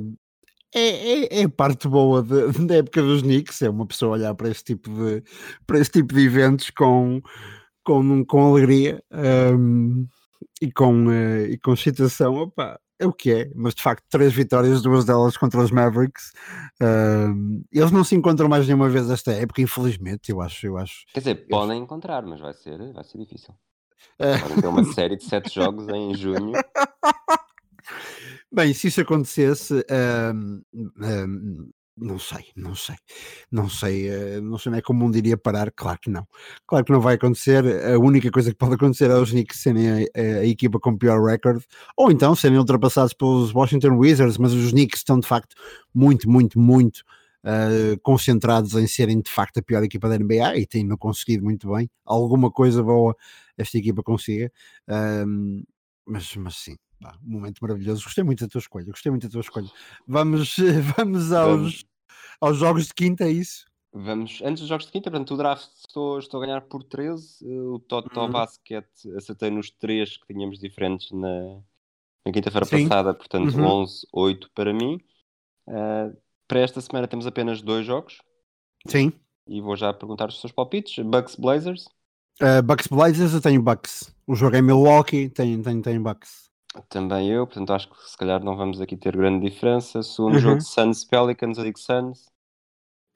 é, é, a parte boa de, da época dos Knicks, é uma pessoa olhar para este tipo de, para este tipo de eventos com, com, com alegria um, e, com, uh, e com excitação. Opa, é o que é, mas de facto, três vitórias, duas delas contra os Mavericks. Uh, eles não se encontram mais nenhuma vez esta época, infelizmente, eu acho. Eu acho. Quer dizer, podem encontrar, mas vai ser, vai ser difícil. Uh... Podem ter uma série de sete jogos em junho. Bem, se isso acontecesse, uh, não sei, não sei, não sei, eh, não sei nem é como um diria parar, claro que não, claro que não vai acontecer, a única coisa que pode acontecer é os Knicks serem a, a, equipa com pior record, ou então serem ultrapassados pelos Washington Wizards, mas os Knicks estão de facto muito, muito, muito uh, concentrados em serem de facto a pior equipa da NBA e têm não conseguido muito bem, alguma coisa boa esta equipa consiga, um, mas, mas sim, um momento maravilhoso. Gostei muito da tua escolha, gostei muito da tua escolha. Vamos, vamos aos, aos jogos de quinta, é isso? Vamos, antes dos jogos de quinta, portanto, o draft estou, estou a ganhar por 13. O Toto Uhum. Basket acertei nos três que tínhamos diferentes na, na quinta-feira passada, portanto, Uhum. 11, 8 para mim. Ah, para esta semana temos apenas dois jogos Sim. e vou já perguntar os seus palpites. Bucks Blazers, Uh, Bucks Blazers, eu tenho Bucks. O jogo é Milwaukee, tenho, tenho, tenho Bucks. Também eu, portanto, acho que se calhar não vamos aqui ter grande diferença. Segundo Uhum. jogo, Suns Pelicans, eu digo Suns.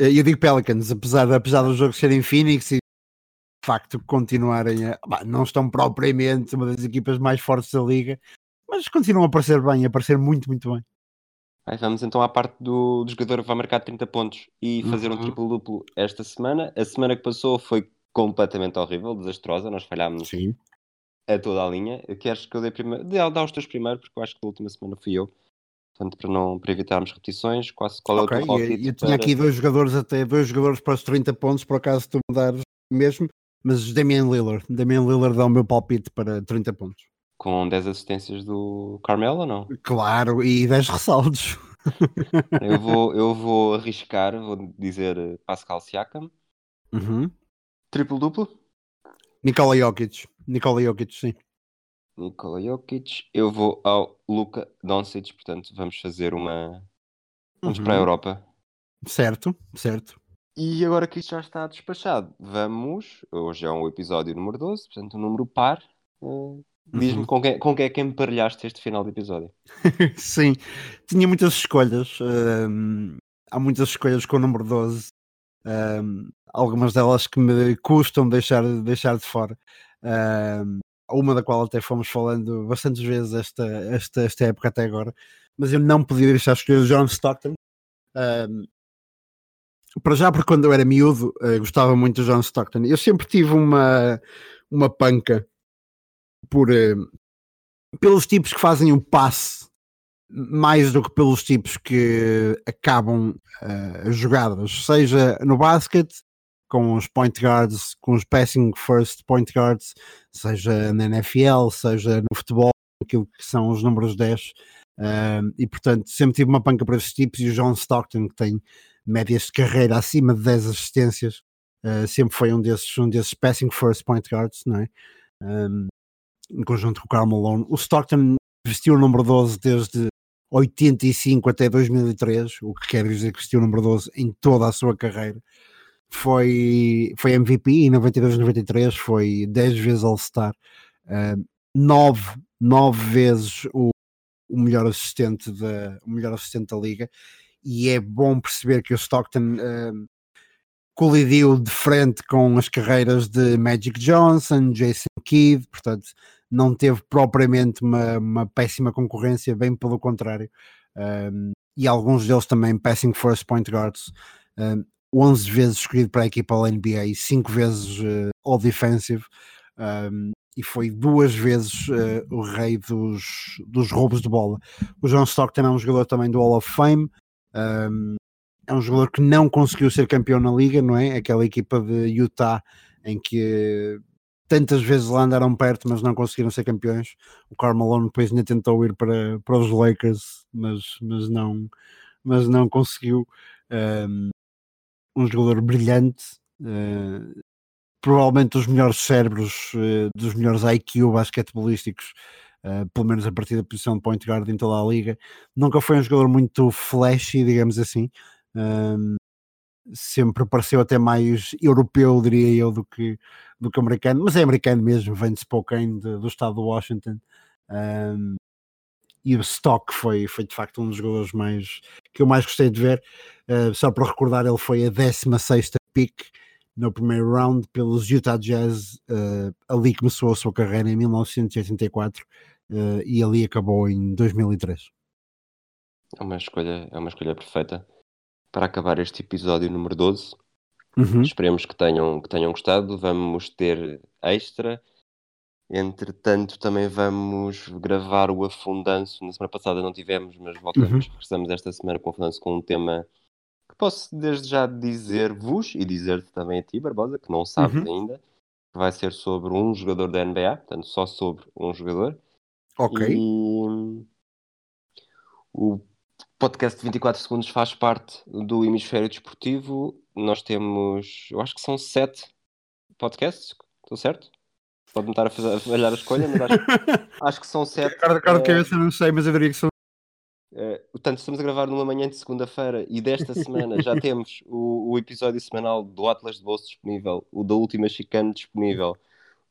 Uh, Eu digo Pelicans, apesar, apesar do jogo ser em Phoenix e de facto continuarem a. bah, não estão propriamente uma das equipas mais fortes da liga, mas continuam a parecer bem, a parecer muito, muito bem. Aí vamos então à parte do, do jogador que vai marcar 30 pontos e fazer um Uhum. triplo-duplo esta semana. A semana que passou foi completamente horrível, desastrosa. Nós falhámos Sim. A toda a linha. Queres que eu dê primeiro? Dê, dá os teus primeiro, porque eu acho que a última semana fui eu. Portanto, para, não, para evitarmos repetições, qual, qual é o teu palpite? e eu tinha para- aqui dois jogadores, até dois jogadores para os 30 pontos, por acaso tu me dares mesmo, mas Damian Lillard. Damian Lillard dá o meu palpite para 30 pontos. Com 10 assistências do Carmelo ou não? Claro, e 10 ressaltos. Eu vou, eu vou arriscar, vou dizer eh, Pascal Siakam. Uhum. Triplo-duplo. Nikola Jokic. Nikola Jokic, sim. Nikola Jokic. Eu vou ao Luka Doncic, portanto vamos fazer uma... Vamos Uhum. para a Europa. Certo, certo. E agora que isto já está despachado, vamos. Hoje é um episódio número 12, portanto, um número par. Eh, Diz-me Uhum. com, quem, com quem é que emparelhaste este final de episódio. Sim, tinha muitas escolhas. hum, há muitas escolhas com o número 12. hum, algumas delas que me custam deixar, deixar de fora. Uma da qual até fomos falando bastantes vezes esta, esta, esta época até agora. Mas eu não podia deixar de escolher o John Stockton. Para já, porque quando eu era miúdo, eh, gostava muito do John Stockton. Eu sempre tive uma, uma panca por, eh, pelos tipos que fazem o passe mais do que pelos tipos que acabam as jogadas, seja no basquete, com os point guards, com os passing first point guards, seja na NFL, seja no futebol, aquilo que são os números 10. eh, e portanto, sempre tive uma panca para esses tipos. E o John Stockton, que tem médias de carreira acima de 10 assistências, eh, sempre foi um desses, um desses passing first point guards, não é? Um, em conjunto com o Karl Malone. O Stockton vestiu o número 12 desde 85 até 2003, o que quer dizer que vestiu o número 12 em toda a sua carreira. Foi, foi MVP em 92 e 93, foi 10 vezes All-Star, 9, 9 vezes o, o melhor assistente da, o melhor assistente da liga. E é bom perceber que o Stockton um, colidiu de frente com as carreiras de Magic Johnson, Jason Kidd, portanto não teve propriamente uma, uma péssima concorrência, bem pelo contrário, um, e alguns deles também passing first point guards, um, 11 vezes escolhido para a equipa All-NBA, 5 vezes uh, All-Defensive, um, e foi duas vezes uh, o rei dos, dos roubos de bola. O John Stockton é um jogador também do Hall of Fame, um, é um jogador que não conseguiu ser campeão na liga, não é? Aquela equipa de Utah em que tantas vezes lá andaram perto, mas não conseguiram ser campeões. O Karl Malone depois ainda tentou ir para, para os Lakers, mas, mas, não, mas não conseguiu. Um, um jogador brilhante, uh, provavelmente dos melhores cérebros, uh, dos melhores IQ basquetebolísticos, uh, pelo menos a partir da posição de point guard em toda a liga. Nunca foi um jogador muito flashy, digamos assim. Sempre pareceu até mais europeu, diria eu, do que, do que americano, mas é americano mesmo, vem de Spokane, de, do estado de Washington. Um, e o Stock foi, foi de facto um dos jogadores mais que eu mais gostei de ver. Uh, só para recordar, ele foi a 16 pick no primeiro round pelos Utah Jazz. Uh, ali começou a sua carreira em 1984 uh, e ali acabou em 2003. É uma escolha, é uma escolha perfeita para acabar este episódio número 12. Uhum. Esperemos que tenham, que tenham gostado. Vamos ter extra. Entretanto, também vamos gravar o Afundanço. Na semana passada não tivemos, mas voltamos, uhum. regressamos esta semana com o Afundanço com um tema que posso desde já dizer-vos e dizer-te também a ti, Barbosa, que não sabes Uhum. ainda, que vai ser sobre um jogador da NBA, portanto, só sobre um jogador. Ok. E o podcast de 24 segundos faz parte do hemisfério desportivo. Nós temos, eu acho que são sete podcasts, estou certo? Pode-me estar a, fazer, a falhar a escolha, mas acho, acho que são sete. Cara, cara de cabeça não sei, mas eu diria que são. Uh, portanto, estamos a gravar numa manhã de segunda-feira e desta semana já temos o, o, episódio semanal do Atlas de Bolso disponível, o da última chicane disponível,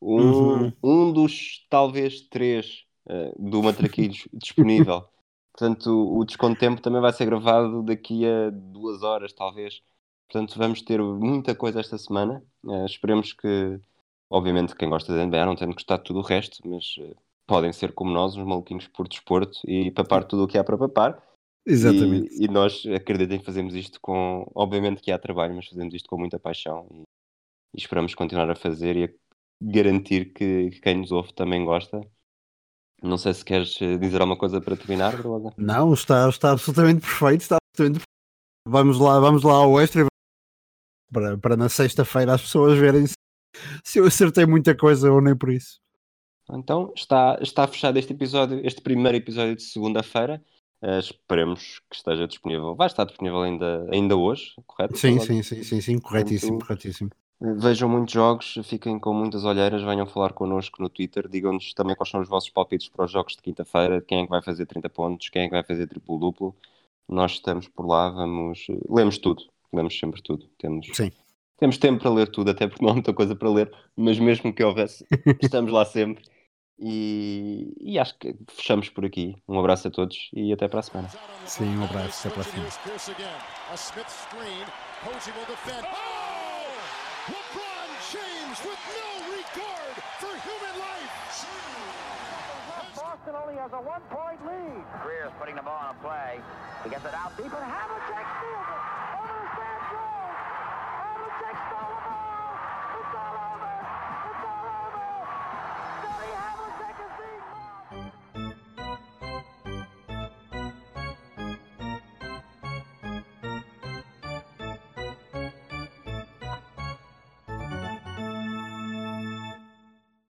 um, uhum. um dos talvez três uh, do Matraquilhos disponível. Portanto, o, o Desconto Tempo também vai ser gravado daqui a duas horas, talvez. Portanto, vamos ter muita coisa esta semana. Uh, esperemos que, obviamente, quem gosta da NBA não tenha gostado de tudo o resto, mas podem ser como nós, uns maluquinhos por desporto e papar tudo o que há para papar. Exatamente. E, e, nós, acreditem, fazemos isto com. Obviamente que há trabalho, mas fazemos isto com muita paixão e, e esperamos continuar a fazer e a garantir que, que, quem nos ouve também gosta. Não sei se queres eh, dizer alguma coisa para terminar, Barbosa. Não, está, está absolutamente perfeito. Está absolutamente perfeito. Vamos lá, vamos lá ao extra para, para na sexta-feira as pessoas verem se, se eu acertei muita coisa ou nem por isso. Então está, está fechado este episódio, este primeiro episódio de segunda-feira. Uh, esperemos que esteja disponível. Vai estar disponível ainda, ainda hoje, correto? Sim, sim, sim, sim, sim, corretíssimo, corretíssimo. Vejam muitos jogos, fiquem com muitas olheiras, venham falar connosco no Twitter, digam-nos também quais são os vossos palpites para os jogos de quinta-feira, quem é que vai fazer 30 pontos, quem é que vai fazer triplo-duplo. Nós estamos por lá, vamos. Lemos tudo, lemos sempre tudo. Temos, Sim. Temos tempo para ler tudo, até porque não há muita coisa para ler, mas mesmo que houvesse, estamos lá sempre e, e, acho que fechamos por aqui. Um abraço a todos e até para a semana. Sim, um abraço, até para a semana. Boston only has a one-point lead. Greer's putting the ball on a play. He gets it out deep, and Havlicek steals it.